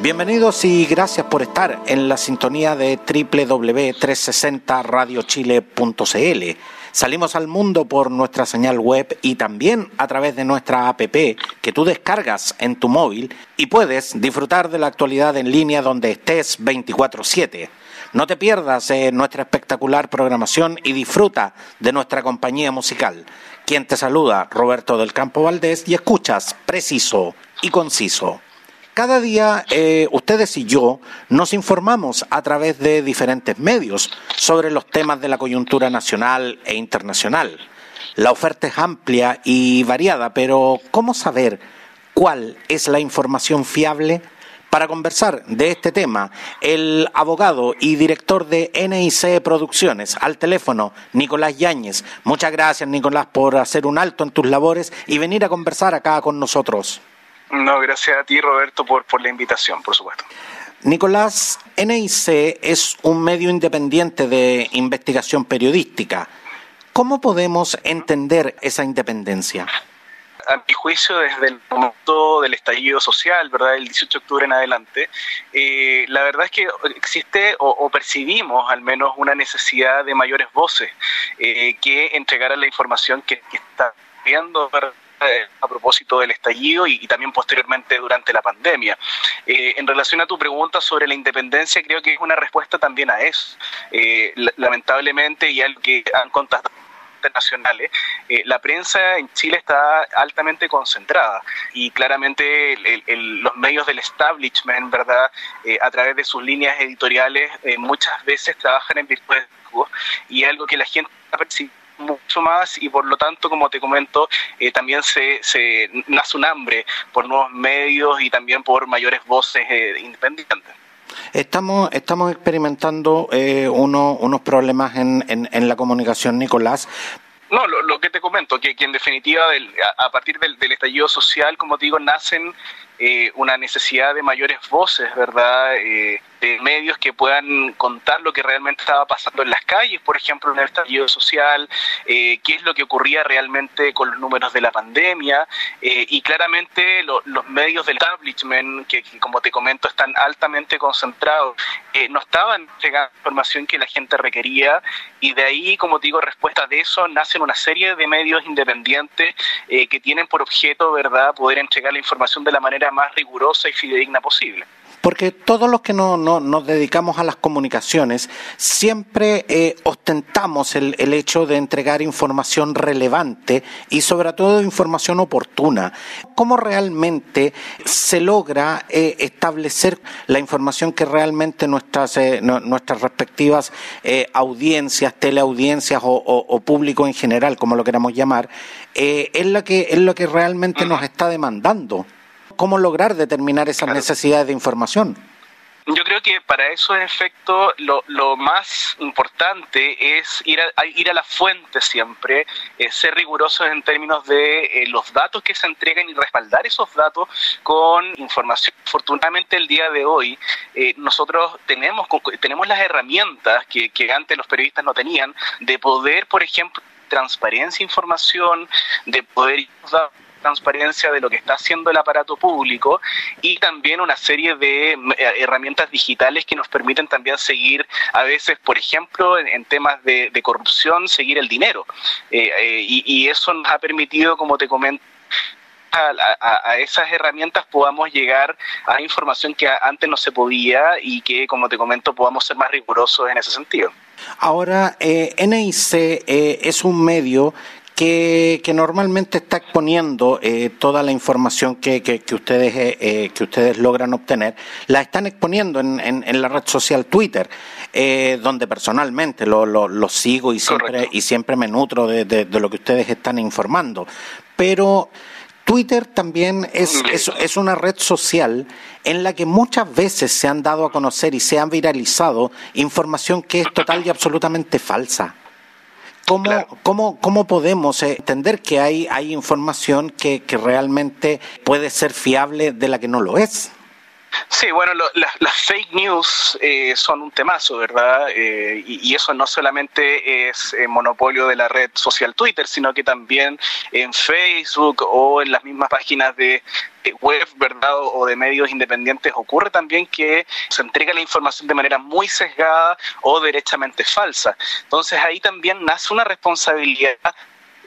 Bienvenidos y gracias por estar en la sintonía de www.360radiochile.cl. Salimos al mundo por nuestra señal web y también a través de nuestra app que tú descargas en tu móvil y puedes disfrutar de la actualidad en línea donde estés 24/7. No te pierdas eh, nuestra espectacular programación y disfruta de nuestra compañía musical. Quien te saluda, Roberto del Campo Valdés, y escuchas preciso y conciso. Cada día eh, ustedes y yo nos informamos a través de diferentes medios sobre los temas de la coyuntura nacional e internacional. La oferta es amplia y variada, pero ¿cómo saber cuál es la información fiable? Para conversar de este tema, el abogado y director de NIC Producciones, al teléfono, Nicolás Yáñez. Muchas gracias, Nicolás, por hacer un alto en tus labores y venir a conversar acá con nosotros. No, gracias a ti, Roberto, por, por la invitación, por supuesto. Nicolás, NIC es un medio independiente de investigación periodística. ¿Cómo podemos entender esa independencia? a mi juicio, desde el momento del estallido social, ¿verdad? El 18 de octubre en adelante, eh, la verdad es que existe o, percibimos al menos una necesidad de mayores voces eh, que entregaran la información que, que está viendo a propósito del estallido y, también posteriormente durante la pandemia. Eh, en relación a tu pregunta sobre la independencia, creo que es una respuesta también a eso. Eh, lamentablemente, y algo que han contado internacionales, eh, la prensa en Chile está altamente concentrada y claramente los medios del establishment, ¿verdad? a través de sus líneas editoriales, muchas veces trabajan en virtud de y algo que la gente ha percibido mucho más y por lo tanto, como te comento, eh, también se, se, nace un hambre por nuevos medios y también por mayores voces eh, independientes. Estamos, estamos experimentando eh, unos problemas en, en, la comunicación, Nicolás, no, lo, que te comento, que, en definitiva a, partir del, estallido social, como te digo, nacen una necesidad de mayores voces, ¿verdad? De medios que puedan contar lo que realmente estaba pasando en las calles, por ejemplo, en el estallido social, eh, qué es lo que ocurría realmente con los números de la pandemia, eh, y claramente los medios del establishment, que, como te comento están altamente concentrados, eh, no estaban entregando información que la gente requería, y de ahí, como te digo, respuesta de eso, nacen una serie de medios independientes que tienen por objeto, ¿verdad?, poder entregar la información de la manera más rigurosa y fidedigna posible. Porque todos los que no, nos dedicamos a las comunicaciones siempre eh, ostentamos el, hecho de entregar información relevante y sobre todo información oportuna. ¿Cómo realmente se logra eh, establecer la información que realmente nuestras, eh, nuestras respectivas audiencias, teleaudiencias o, público en general, como lo queramos llamar, es, lo que, es lo que realmente nos está demandando? Cómo lograr determinar esas necesidades de información. Yo creo que para esos efectos lo, lo más importante es ir a, ir a la fuente siempre, eh, ser rigurosos en términos de eh, los datos que se entregan y respaldar esos datos con información. Afortunadamente el día de hoy eh, nosotros tenemos, tenemos las herramientas que, que antes los periodistas no tenían de poder, por ejemplo, transparencia información, de poder transparencia de lo que está haciendo el aparato público y también una serie de eh, herramientas digitales que nos permiten también seguir a veces, por ejemplo, en, temas de, corrupción, seguir el dinero. Eh, eh, y, eso nos ha permitido, como te comento, a, esas herramientas podamos llegar a información que antes no se podía y que, como te comento, podamos ser más rigurosos en ese sentido. Ahora, NIC es un medio que, normalmente está exponiendo eh, toda la información que, que, ustedes, eh, eh, que ustedes logran obtener, la están exponiendo en, en, la red social Twitter, donde personalmente lo, lo, sigo y siempre, y siempre me nutro de, de, lo que ustedes están informando. Pero Twitter también es, es, es, una red social en la que muchas veces se han dado a conocer y se han viralizado información que es total y absolutamente falsa. ¿Cómo, cómo, cómo podemos entender que hay, hay información que, que realmente puede ser fiable de la que no lo es? Sí, bueno, las fake news eh, son un temazo, ¿verdad? Eh, y, eso no solamente es eh, monopolio de la red social Twitter, sino que también en Facebook o en las mismas páginas de web, ¿verdad? O, de medios independientes ocurre también que se entrega la información de manera muy sesgada o derechamente falsa. Entonces ahí también nace una responsabilidad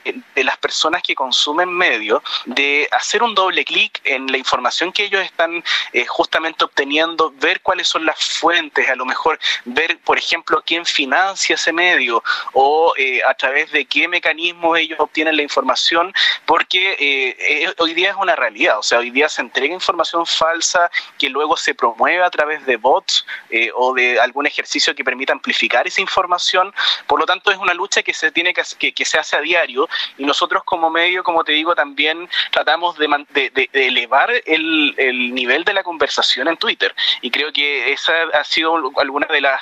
de las personas que consumen medios de hacer un doble clic en la información que ellos están eh, justamente obteniendo, ver cuáles son las fuentes, a lo mejor ver, por ejemplo, quién financia ese medio o eh, a través de qué mecanismos ellos obtienen la información, porque eh, hoy día es una realidad, o sea, hoy día se entrega información falsa que luego se promueve a través de bots o de algún ejercicio que permita amplificar esa información, por lo tanto es una lucha que se tiene que, que se hace a diario y nosotros como medio, como te digo, también tratamos de, de, elevar el, el, nivel de la conversación en Twitter. Y creo que esa ha sido alguna de las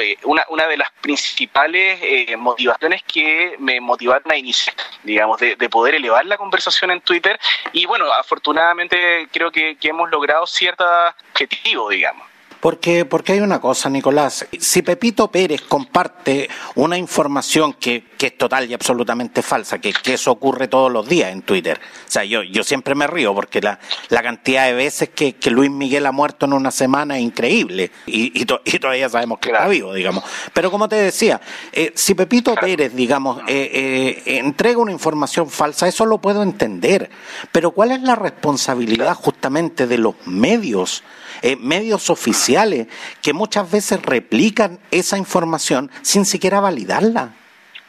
eh, una, de las principales eh, motivaciones que me motivaron a iniciar, digamos, de, poder elevar la conversación en Twitter. Y bueno, afortunadamente creo que, que hemos logrado cierto objetivo, digamos. Porque, porque hay una cosa, Nicolás, si Pepito Pérez comparte una información que, que es total y absolutamente falsa, que, que, eso ocurre todos los días en Twitter, o sea, yo, yo siempre me río porque la, la cantidad de veces que, que Luis Miguel ha muerto en una semana es increíble y, y, todavía sabemos que está vivo, digamos. Pero como te decía, eh, si Pepito Pérez, digamos, eh, eh, entrega una información falsa, eso lo puedo entender, pero ¿cuál es la responsabilidad justamente de los medios? Eh, medios oficiales que muchas veces replican esa información sin siquiera validarla.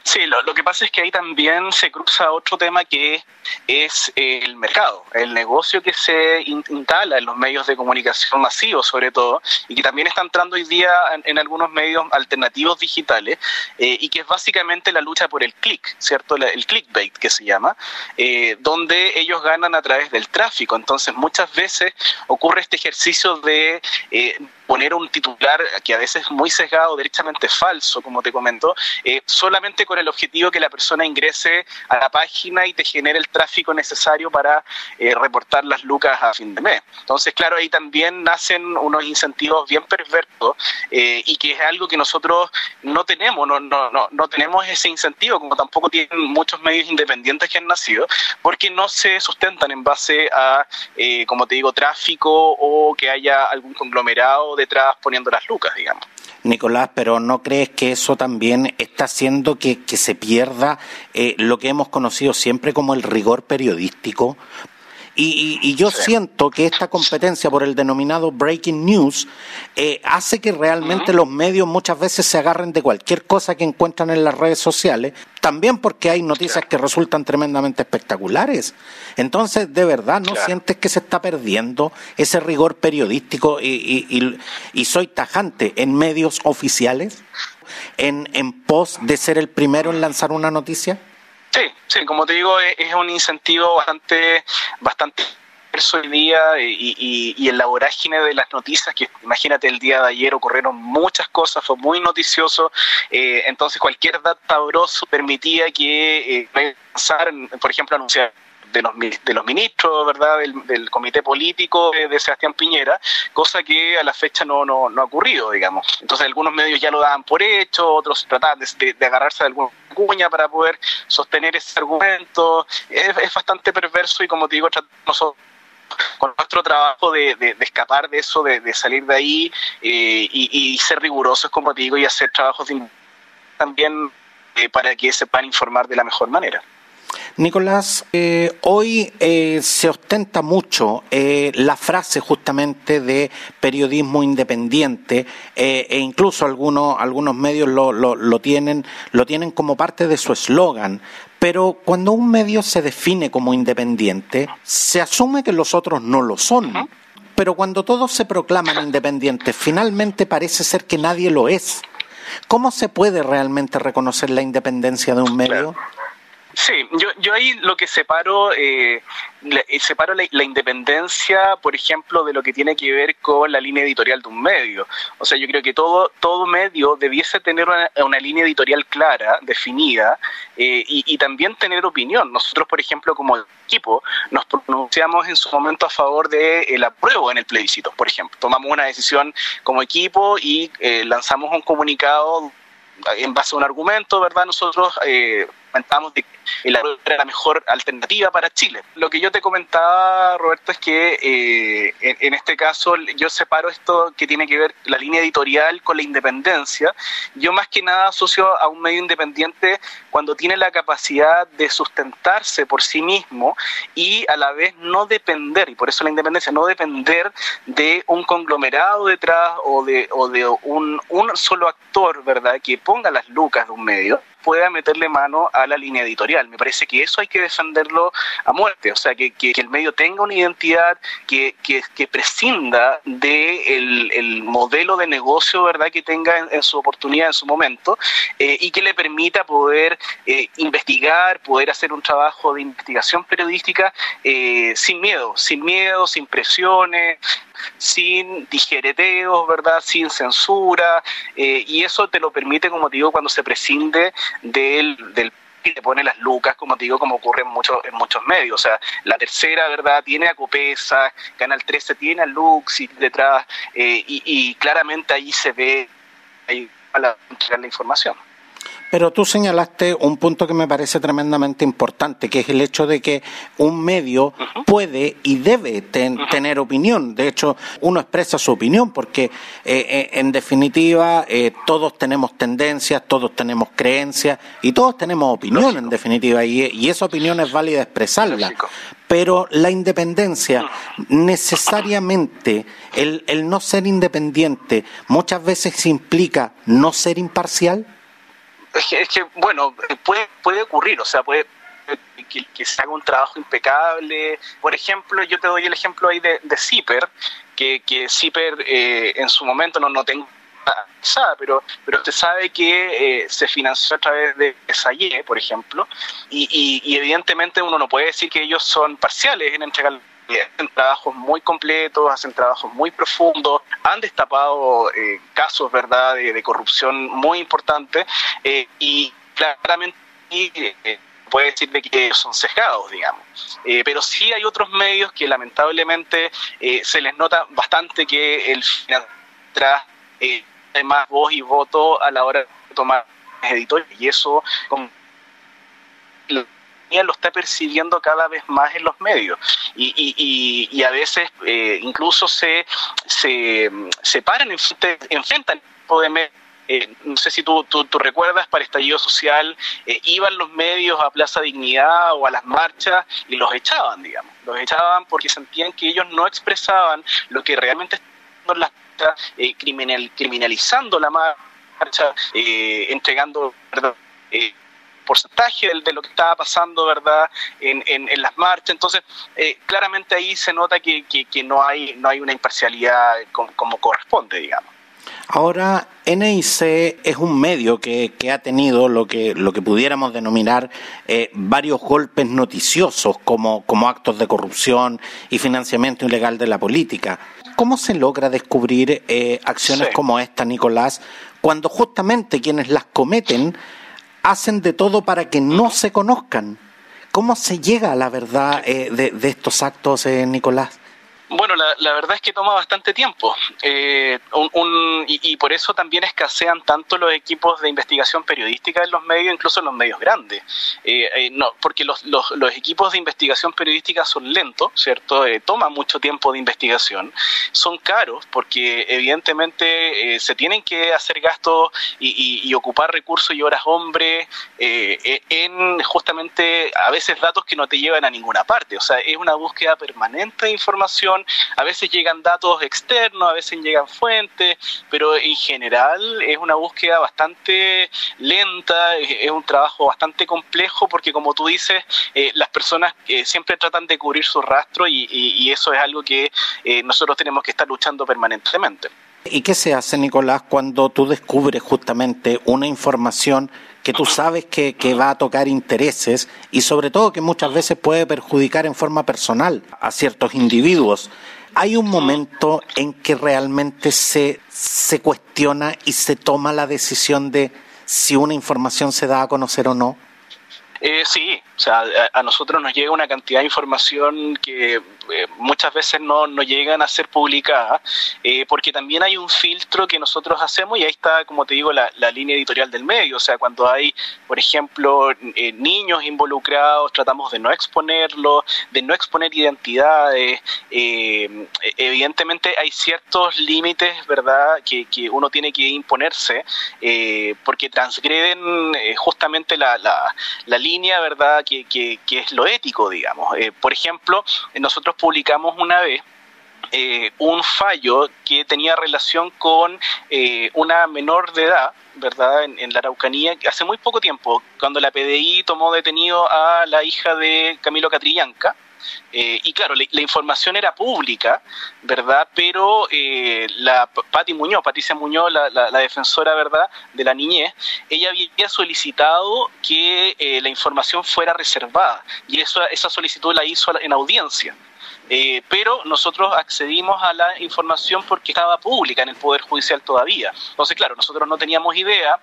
Sí, lo, lo, que pasa es que ahí también se cruza otro tema que es el mercado, el negocio que se instala en los medios de comunicación masivos sobre todo, y que también está entrando hoy día en, algunos medios alternativos digitales, eh, y que es básicamente la lucha por el click, ¿cierto? el clickbait que se llama, eh, donde ellos ganan a través del tráfico. Entonces muchas veces ocurre este ejercicio de... Eh, poner un titular que a veces es muy sesgado, derechamente falso, como te comento, eh, solamente con el objetivo que la persona ingrese a la página y te genere el tráfico necesario para eh, reportar las lucas a fin de mes. Entonces, claro, ahí también nacen unos incentivos bien perversos eh, y que es algo que nosotros no tenemos, no, no, no, no tenemos ese incentivo, como tampoco tienen muchos medios independientes que han nacido, porque no se sustentan en base a, como te digo, tráfico o que haya algún conglomerado detrás poniendo las lucas, digamos. Nicolás, pero ¿no crees que eso también está haciendo que, que se pierda eh, lo que hemos conocido siempre como el rigor periodístico? Y, yo siento que esta competencia por el denominado breaking news eh, hace que realmente los medios muchas veces se agarren de cualquier cosa que encuentran en las redes sociales, también porque hay noticias que resultan tremendamente espectaculares. Entonces, de verdad, ¿no sientes que se está perdiendo ese rigor periodístico y, y soy tajante en medios oficiales? En, en pos de ser el primero en lanzar una noticia? Sí, sí, como te digo, es, un incentivo bastante, bastante hoy día y, y, en la vorágine de las noticias, que imagínate el día de ayer ocurrieron muchas cosas, fue muy noticioso, eh, entonces cualquier dato sabroso permitía que eh, por ejemplo, anunciar de los, de los ministros, ¿verdad?, del, comité político de, Sebastián Piñera, cosa que a la fecha no, no, no, ha ocurrido, digamos. Entonces algunos medios ya lo daban por hecho, otros trataban de, agarrarse de alguna cuña para poder sostener ese argumento. Es, bastante perverso y como te digo, nosotros con nuestro trabajo de, de, escapar de eso, de, salir de ahí eh, y, ser rigurosos, como te digo, y hacer trabajos también eh, para que se puedan informar de la mejor manera. Nicolás, eh, hoy eh, se ostenta mucho eh, la frase justamente de periodismo independiente e incluso algunos, algunos medios lo, lo, tienen, lo tienen como parte de su eslogan. Pero cuando un medio se define como independiente, se asume que los otros no lo son. Pero cuando todos se proclaman independientes, finalmente parece ser que nadie lo es. ¿Cómo se puede realmente reconocer la independencia de un medio? Sí, yo, yo ahí lo que separo, eh, eh separo la, independencia, por ejemplo, de lo que tiene que ver con la línea editorial de un medio. O sea, yo creo que todo, todo medio debiese tener una, línea editorial clara, definida, eh, y, también tener opinión. Nosotros, por ejemplo, como equipo, nos pronunciamos en su momento a favor de el apruebo en el plebiscito, por ejemplo. Tomamos una decisión como equipo y eh, lanzamos un comunicado en base a un argumento, ¿verdad? Nosotros eh, comentamos que el era la mejor alternativa para Chile. Lo que yo te comentaba, Roberto, es que eh, en, este caso yo separo esto que tiene que ver la línea editorial con la independencia. Yo más que nada asocio a un medio independiente cuando tiene la capacidad de sustentarse por sí mismo y a la vez no depender, y por eso la independencia, no depender de un conglomerado detrás o de, o de un, un solo actor, ¿verdad?, que ponga las lucas de un medio pueda meterle mano a la línea editorial. Me parece que eso hay que defenderlo a muerte, o sea, que, que, el medio tenga una identidad, que, que prescinda del de el modelo de negocio verdad que tenga en, su oportunidad, en su momento, eh, y que le permita poder eh, investigar, poder hacer un trabajo de investigación periodística eh, sin miedo, sin miedo, sin presiones, sin tijereteos, ¿verdad? Sin censura, y eso te lo permite, como te digo, cuando se prescinde del, del y le pone las lucas, como te digo, como ocurre en muchos, en muchos medios. O sea, la tercera, ¿verdad? Tiene a Copesa, Canal 13 tiene a Luxi detrás, eh, y, claramente ahí se ve ahí a la, la información. Pero tú señalaste un punto que me parece tremendamente importante, que es el hecho de que un medio puede y debe tener opinión. De hecho, uno expresa su opinión porque, eh, eh, en definitiva, eh, todos tenemos tendencias, todos tenemos creencias y todos tenemos opinión, en definitiva, y, esa opinión es válida expresarla. Pero la independencia, necesariamente, el, el no ser independiente, muchas veces implica no ser imparcial. Es que, bueno, puede, puede ocurrir, o sea, puede que, se haga un trabajo impecable. Por ejemplo, yo te doy el ejemplo ahí de, de Zipper, que, que Zipper eh, en su momento no, no tengo pero, pero usted sabe que eh, se financió a través de Salle, por ejemplo, y, y, evidentemente uno no puede decir que ellos son parciales en entregar hacen trabajos muy completos, hacen trabajos muy profundos, han destapado eh, casos verdad de, corrupción muy importantes eh, y claramente eh, puede decir que son sesgados, digamos. pero sí hay otros medios que lamentablemente se les nota bastante que el tras hay más voz y voto a la hora de tomar editores y eso como lo está percibiendo cada vez más en los medios y, y, y, a veces eh, incluso se, se, se paran, enfrentan de eh, no sé si tú, tú, recuerdas, para estallido social, eh, iban los medios a Plaza Dignidad o a las marchas y los echaban, digamos. Los echaban porque sentían que ellos no expresaban lo que realmente estaban las eh, criminal, criminalizando la marcha, entregando porcentaje de, lo que estaba pasando, ¿verdad?, en, en, las marchas. Entonces, eh, claramente ahí se nota que, que, no, hay, no hay una imparcialidad como, corresponde, digamos. Ahora, NIC es un medio que, que, ha tenido lo que, lo que pudiéramos denominar eh, varios golpes noticiosos como, como actos de corrupción y financiamiento ilegal de la política. ¿Cómo se logra descubrir eh, acciones como esta, Nicolás, cuando justamente quienes las cometen hacen de todo para que no se conozcan. ¿Cómo se llega a la verdad eh, de, estos actos, eh, Nicolás? Bueno, la, verdad es que toma bastante tiempo eh, y, por eso también escasean tanto los equipos de investigación periodística en los medios, incluso en los medios grandes. Eh, eh, no, porque los, los, equipos de investigación periodística son lentos, ¿cierto? toma mucho tiempo de investigación, son caros porque evidentemente se tienen que hacer gastos y, y, ocupar recursos y horas hombre en justamente a veces datos que no te llevan a ninguna parte. O sea, es una búsqueda permanente de información a veces llegan datos externos, a veces llegan fuentes, pero en general es una búsqueda bastante lenta, es un trabajo bastante complejo porque como tú dices, eh, las personas eh, siempre tratan de cubrir su rastro y, eso es algo que eh, nosotros tenemos que estar luchando permanentemente. ¿Y qué se hace, Nicolás, cuando tú descubres justamente una información que tú sabes que, va a tocar intereses y sobre todo que muchas veces puede perjudicar en forma personal a ciertos individuos? ¿Hay un momento en que realmente se, se cuestiona y se toma la decisión de si una información se da a conocer o no? Eh, sí, o sea, a, nosotros nos llega una cantidad de información que eh, muchas veces no, no, llegan a ser publicadas, eh, porque también hay un filtro que nosotros hacemos y ahí está, como te digo, la, la línea editorial del medio. O sea, cuando hay, por ejemplo, eh, niños involucrados, tratamos de no exponerlos, de no exponer identidades. Evidentemente hay ciertos límites, ¿verdad?, que, que, uno tiene que imponerse, porque transgreden justamente la, la, la línea, ¿verdad?, que, que, que, es lo ético, digamos. Por ejemplo, nosotros publicamos una vez eh, un fallo que tenía relación con eh, una menor de edad, ¿verdad?, en, la Araucanía, hace muy poco tiempo, cuando la PDI tomó detenido a la hija de Camilo Catrillanca, eh, y claro, la, la, información era pública, ¿verdad? Pero eh, la Pati Muñoz, Patricia Muñoz, la, la, la, defensora, ¿verdad?, de la niñez, ella había solicitado que eh, la información fuera reservada y eso, esa solicitud la hizo en audiencia. Eh, pero nosotros accedimos a la información porque estaba pública en el Poder Judicial todavía. Entonces, claro, nosotros no teníamos idea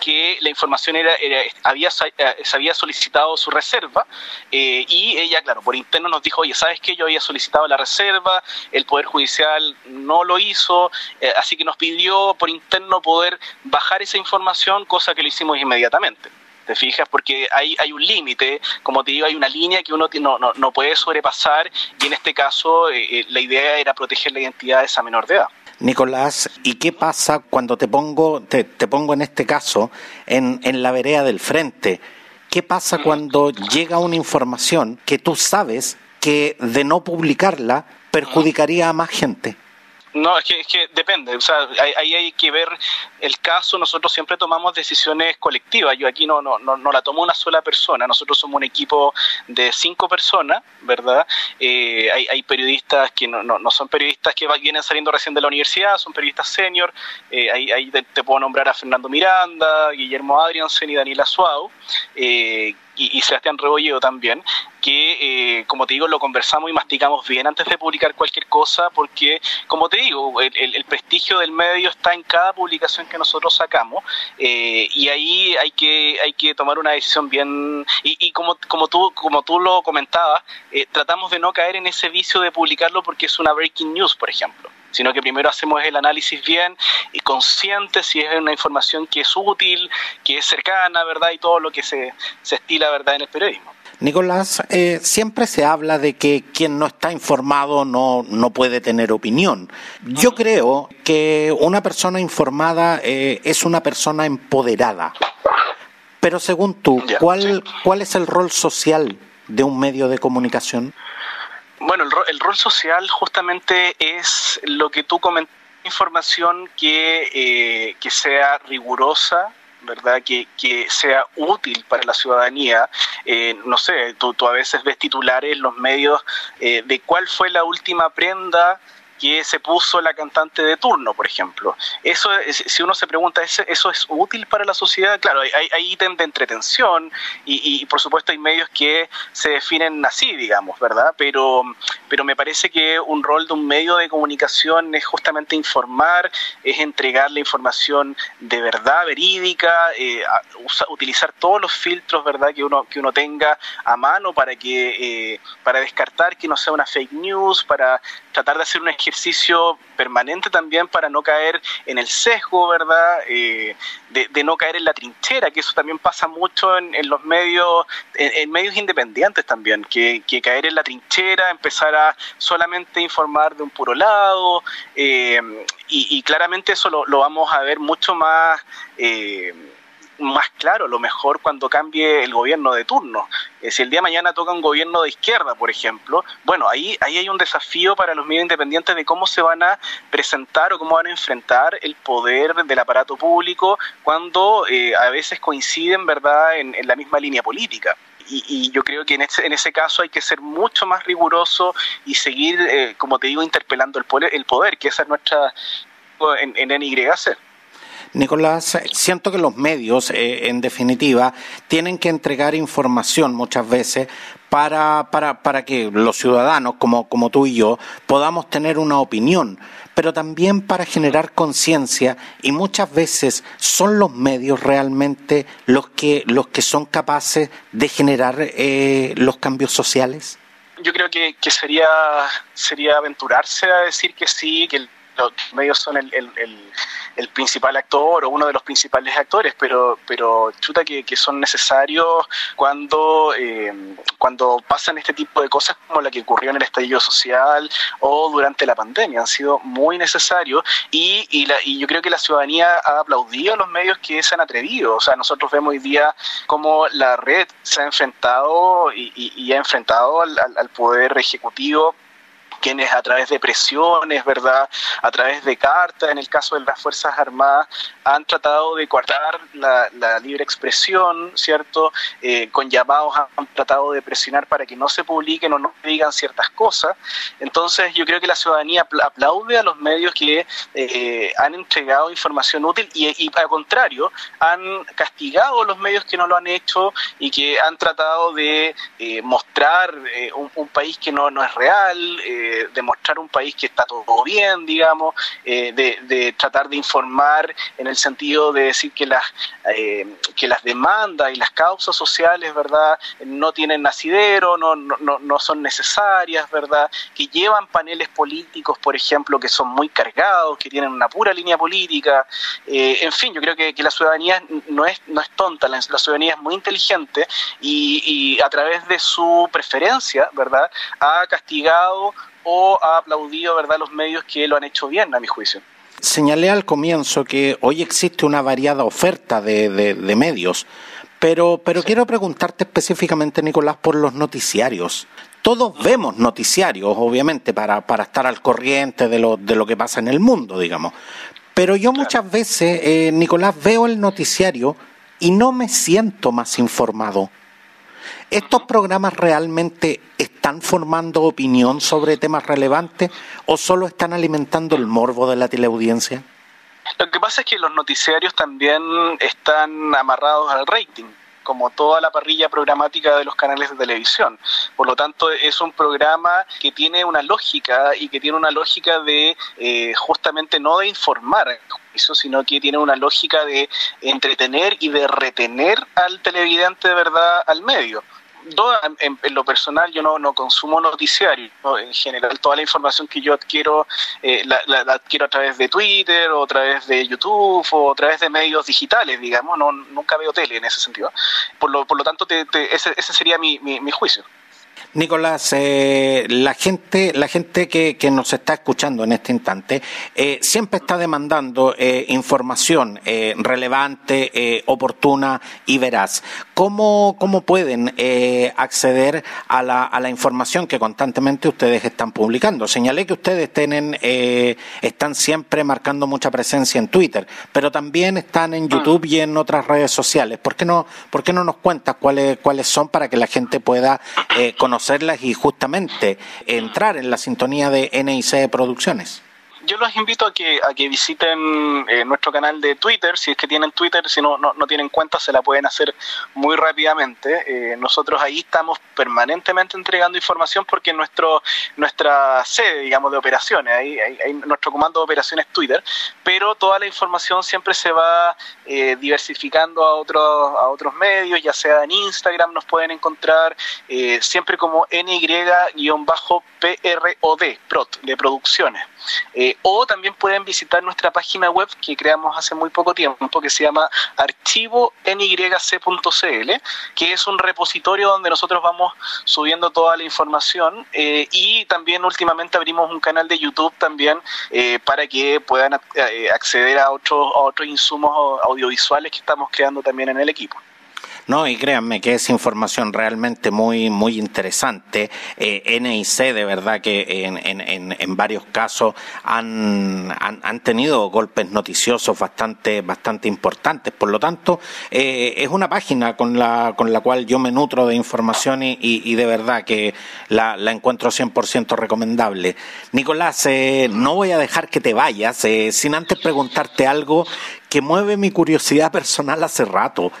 que la información era, era había, eh, se había solicitado su reserva eh, y ella, claro, por interno nos dijo, oye, ¿sabes qué? Yo había solicitado la reserva, el Poder Judicial no lo hizo, eh, así que nos pidió por interno poder bajar esa información, cosa que lo hicimos inmediatamente. ¿Te fijas? Porque hay, hay un límite, como te digo, hay una línea que uno no, no, no puede sobrepasar y en este caso eh, la idea era proteger la identidad de esa menor de edad. Nicolás, ¿y qué pasa cuando te pongo, te, te pongo en este caso en, en la vereda del frente? ¿Qué pasa cuando llega una información que tú sabes que de no publicarla perjudicaría a más gente? No, es que, es que depende, o sea, ahí hay, que ver el caso, nosotros siempre tomamos decisiones colectivas, yo aquí no, no, no, la tomo una sola persona, nosotros somos un equipo de cinco personas, ¿verdad? Eh, hay, hay, periodistas que no, no, no, son periodistas que vienen saliendo recién de la universidad, son periodistas senior, eh, ahí, te, puedo nombrar a Fernando Miranda, Guillermo Adriansen y Daniela Suau, eh, y, y, Sebastián Rebolledo también, que, eh, como te digo, lo conversamos y masticamos bien antes de publicar cualquier cosa, porque, como te digo, el, el, prestigio del medio está en cada publicación que nosotros sacamos, eh, y ahí hay que, hay que tomar una decisión bien, y, y como, como, tú, como tú lo comentabas, eh, tratamos de no caer en ese vicio de publicarlo porque es una breaking news, por ejemplo sino que primero hacemos el análisis bien y consciente si es una información que es útil, que es cercana, ¿verdad? Y todo lo que se, se estila, ¿verdad?, en el periodismo. Nicolás, eh, siempre se habla de que quien no está informado no, no puede tener opinión. Yo creo que una persona informada eh, es una persona empoderada. Pero según tú, ¿cuál, ¿cuál es el rol social de un medio de comunicación? Bueno, el, ro el, rol social justamente es lo que tú comentas, información que, eh, que sea rigurosa, ¿verdad? Que, que, sea útil para la ciudadanía. Eh, no sé, tú, tú, a veces ves titulares en los medios eh, de cuál fue la última prenda que se puso la cantante de turno, por ejemplo. Eso, si uno se pregunta, ¿eso es útil para la sociedad? Claro, hay, hay ítem de entretención y, y, por supuesto hay medios que se definen así, digamos, ¿verdad? Pero, pero me parece que un rol de un medio de comunicación es justamente informar, es entregar la información de verdad, verídica, eh, utilizar todos los filtros, ¿verdad?, que uno, que uno tenga a mano para, que, eh, para descartar que no sea una fake news, para tratar de hacer un ejercicio permanente también para no caer en el sesgo, ¿verdad? Eh, de, no caer en la trinchera, que eso también pasa mucho en, en los medios, en, medios independientes también, que, caer en la trinchera, empezar a solamente informar de un puro lado, eh, y, y, claramente eso lo, lo, vamos a ver mucho más... Eh, más claro, lo mejor cuando cambie el gobierno de turno. Eh, si el día de mañana toca un gobierno de izquierda, por ejemplo, bueno, ahí, ahí hay un desafío para los medios independientes de cómo se van a presentar o cómo van a enfrentar el poder del aparato público cuando eh, a veces coinciden, ¿verdad?, en, en la misma línea política. Y, y, yo creo que en ese, en ese caso hay que ser mucho más riguroso y seguir, eh, como te digo, interpelando el poder, el poder, que esa es nuestra en, en NYC. Nicolás, siento que los medios, eh, en definitiva, tienen que entregar información muchas veces para, para, para que los ciudadanos, como, como tú y yo, podamos tener una opinión, pero también para generar conciencia y muchas veces son los medios realmente los que, los que son capaces de generar eh, los cambios sociales. Yo creo que, que sería, sería aventurarse a decir que sí, que los medios son el, el, principal actor o uno de los principales actores, pero, pero chuta que, son necesarios cuando, eh, cuando pasan este tipo de cosas como la que ocurrió en el estallido social o durante la pandemia. Han sido muy necesarios y, y, la, y yo creo que la ciudadanía ha aplaudido a los medios que se han atrevido. O sea, nosotros vemos hoy día cómo la red se ha enfrentado y, y ha enfrentado al, al poder ejecutivo quienes a través de presiones, ¿verdad? A través de cartas, en el caso de las Fuerzas Armadas, han tratado de coartar la, libre expresión, ¿cierto? Eh, con llamados han tratado de presionar para que no se publiquen o no digan ciertas cosas. Entonces yo creo que la ciudadanía aplaude a los medios que eh, han entregado información útil y, al contrario, han castigado a los medios que no lo han hecho y que han tratado de eh, mostrar un, país que no, no es real, de mostrar un país que está todo bien, digamos, de, de tratar de informar en el sentido de decir que las, eh, que las demandas y las causas sociales, ¿verdad?, no tienen nacidero, no, no, no son necesarias, ¿verdad?, que llevan paneles políticos, por ejemplo, que son muy cargados, que tienen una pura línea política. Eh, en fin, yo creo que, la ciudadanía no es, no es tonta, la, ciudadanía es muy inteligente y, y a través de su preferencia, ¿verdad?, ha castigado o ha aplaudido, ¿verdad?, los medios que lo han hecho bien, a mi juicio. Señalé al comienzo que hoy existe una variada oferta de, medios, pero, pero quiero preguntarte específicamente, Nicolás, por los noticiarios. Todos vemos noticiarios, obviamente, para, para estar al corriente de lo, de lo que pasa en el mundo, digamos. Pero yo muchas veces, eh, Nicolás, veo el noticiario y no me siento más informado. ¿Estos programas realmente están formando opinión sobre temas relevantes o solo están alimentando el morbo de la teleaudiencia? Lo que pasa es que los noticiarios también están amarrados al rating como toda la parrilla programática de los canales de televisión. Por lo tanto, es un programa que tiene una lógica y que tiene una lógica de eh, justamente no de informar, sino que tiene una lógica de entretener y de retener al televidente de verdad al medio en, lo personal yo no, no consumo noticiarios, en general toda la información que yo adquiero eh, la, adquiero a través de Twitter o a través de YouTube o a través de medios digitales, digamos, no, nunca veo tele en ese sentido. Por lo, por lo tanto, ese, ese sería mi, mi juicio. Nicolás, eh, la gente, la gente que, nos está escuchando en este instante eh, siempre está demandando eh, información relevante, oportuna y veraz. ¿Cómo, cómo pueden acceder a la, a la, información que constantemente ustedes están publicando? Señalé que ustedes tienen, están siempre marcando mucha presencia en Twitter, pero también están en YouTube y en otras redes sociales. ¿Por qué no, por qué no nos cuentas cuáles, cuáles son para que la gente pueda conocer conocerlas y justamente entrar en la sintonía de NIC Producciones yo los invito a que, a que visiten eh, nuestro canal de Twitter, si es que tienen Twitter, si no, no, tienen cuenta se la pueden hacer muy rápidamente. Eh, nosotros ahí estamos permanentemente entregando información porque nuestro nuestra sede, digamos, de operaciones, ahí, ahí, nuestro comando de operaciones Twitter, pero toda la información siempre se va eh, diversificando a otros, a otros medios, ya sea en Instagram nos pueden encontrar siempre como NY-PROD, PROT, de producciones. Eh, o también pueden visitar nuestra página web que creamos hace muy poco tiempo, que se llama archivonyc.cl, que es un repositorio donde nosotros vamos subiendo toda la información eh, y también últimamente abrimos un canal de YouTube también eh, para que puedan acceder a otros, a otros insumos audiovisuales que estamos creando también en el equipo. No, y créanme que es información realmente muy, muy interesante. Eh, NIC, de verdad que en, en, en varios casos han, han, tenido golpes noticiosos bastante, bastante importantes. Por lo tanto, eh, es una página con la, con la cual yo me nutro de información y, y, de verdad que la, la encuentro 100% recomendable. Nicolás, eh, no voy a dejar que te vayas eh, sin antes preguntarte algo que mueve mi curiosidad personal hace rato.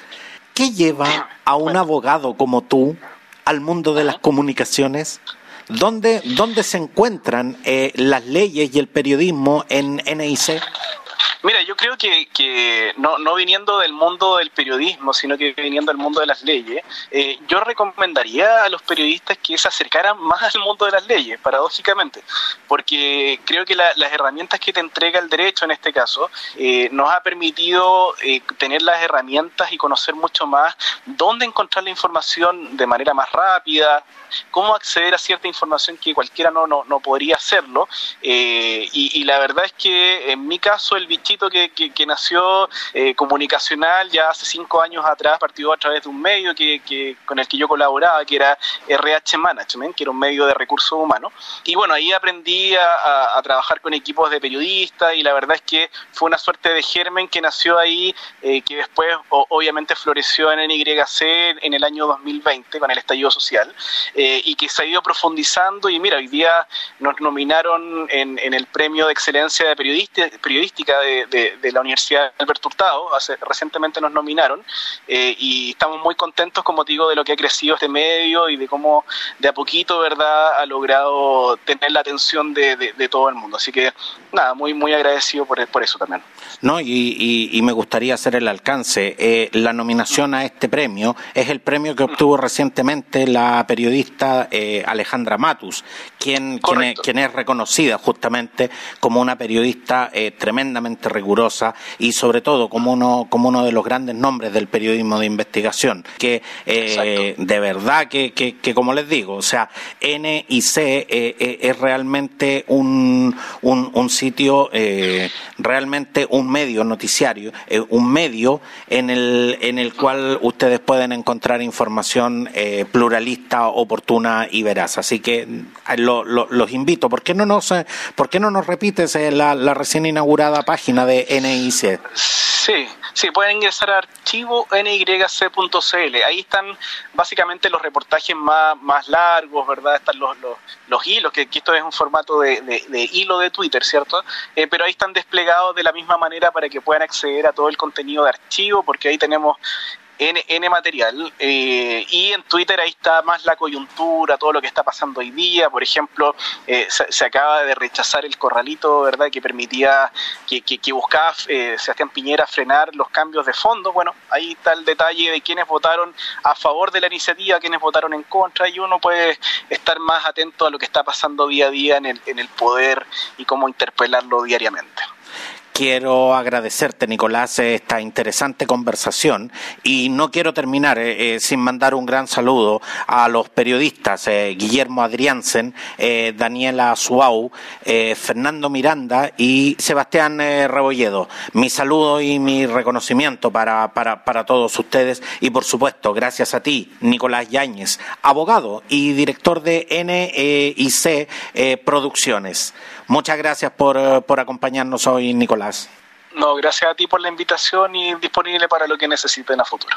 ¿Qué lleva a un abogado como tú al mundo de las comunicaciones? ¿Dónde, dónde se encuentran eh, las leyes y el periodismo en NIC? Mira, yo creo que, que no, no, viniendo del mundo del periodismo, sino que viniendo del mundo de las leyes, eh, yo recomendaría a los periodistas que se acercaran más al mundo de las leyes, paradójicamente, porque creo que las herramientas que te entrega el derecho en este caso eh, nos ha permitido eh, tener las herramientas y conocer mucho más dónde encontrar la información de manera más rápida, cómo acceder a cierta información que cualquiera no, no, no podría hacerlo. y, y la verdad es que en mi caso el bichito que, que, nació eh, comunicacional ya hace cinco años atrás, partió a través de un medio que, que, con el que yo colaboraba, que era RH Management, que era un medio de recursos humanos. Y bueno, ahí aprendí a, a, trabajar con equipos de periodistas y la verdad es que fue una suerte de germen que nació ahí, eh, que después obviamente floreció en NYC en el año 2020 con el estallido social eh, y que se ha ido profundizando y mira, hoy día nos nominaron en, en el premio de excelencia de periodística de, de, la Universidad Alberto Hurtado, hace, recientemente nos nominaron, eh, y estamos muy contentos, como digo, de lo que ha crecido este medio y de cómo de a poquito, ¿verdad?, ha logrado tener la atención de, de todo el mundo. Así que, nada, muy, muy agradecido por, por eso también. No, y, y, me gustaría hacer el alcance. Eh, la nominación a este premio es el premio que obtuvo recientemente la periodista eh, Alejandra Matus, quien, quien es, quien, es, reconocida justamente como una periodista eh, rigurosa y sobre todo como uno, como uno de los grandes nombres del periodismo de investigación. Que de verdad que, que, que, como les digo, o sea, N y C es realmente un, un, un sitio, realmente un medio noticiario, eh, un medio en el, en el cual ustedes pueden encontrar información eh, pluralista, oportuna y veraz. Así que eh, los invito. ¿Por qué no nos, por qué no nos repites la, la recién inaugurada página de NIC? Sí, sí, pueden ingresar a archivo nyc.cl. Ahí están básicamente los reportajes más, más largos, ¿verdad? Están los, los, los hilos, que, esto es un formato de, de, hilo de Twitter, ¿cierto? Eh, pero ahí están desplegados de la misma manera para que puedan acceder a todo el contenido de archivo, porque ahí tenemos N, N material eh, y en Twitter ahí está más la coyuntura, todo lo que está pasando hoy día, por ejemplo, eh, se, acaba de rechazar el corralito, ¿verdad?, que permitía, que, que, buscaba eh, Sebastián Piñera frenar los cambios de fondo, bueno, ahí está el detalle de quienes votaron a favor de la iniciativa, quienes votaron en contra, y uno puede estar más atento a lo que está pasando día a día en el, en el poder y cómo interpelarlo diariamente. Quiero agradecerte, Nicolás, esta interesante conversación y no quiero terminar eh, eh, sin mandar un gran saludo a los periodistas eh, Guillermo Adriansen, Daniela Suau, Fernando Miranda y Sebastián Rebolledo. Mi saludo y mi reconocimiento para, para, para, todos ustedes y, por supuesto, gracias a ti, Nicolás Yáñez, abogado y director de NIC Producciones. Muchas gracias por, eh, por acompañarnos hoy, Nicolás. No, gracias a ti por la invitación y disponible para lo que necesiten a futuro.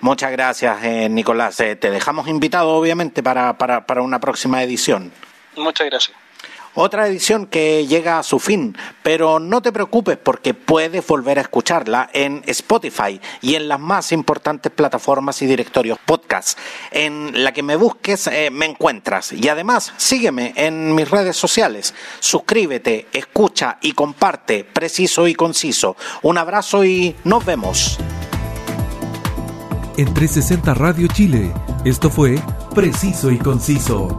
Muchas gracias, eh, Nicolás. Eh, te dejamos invitado, obviamente, para, para, para una próxima edición. Muchas gracias. Otra edición que llega a su fin, pero no te preocupes porque puedes volver a escucharla en Spotify y en las más importantes plataformas y directorios podcast. En la que me busques eh, me encuentras y además sígueme en mis redes sociales. Suscríbete, escucha y comparte, preciso y conciso. Un abrazo y nos vemos. En 360 Radio Chile, esto fue Preciso y Conciso.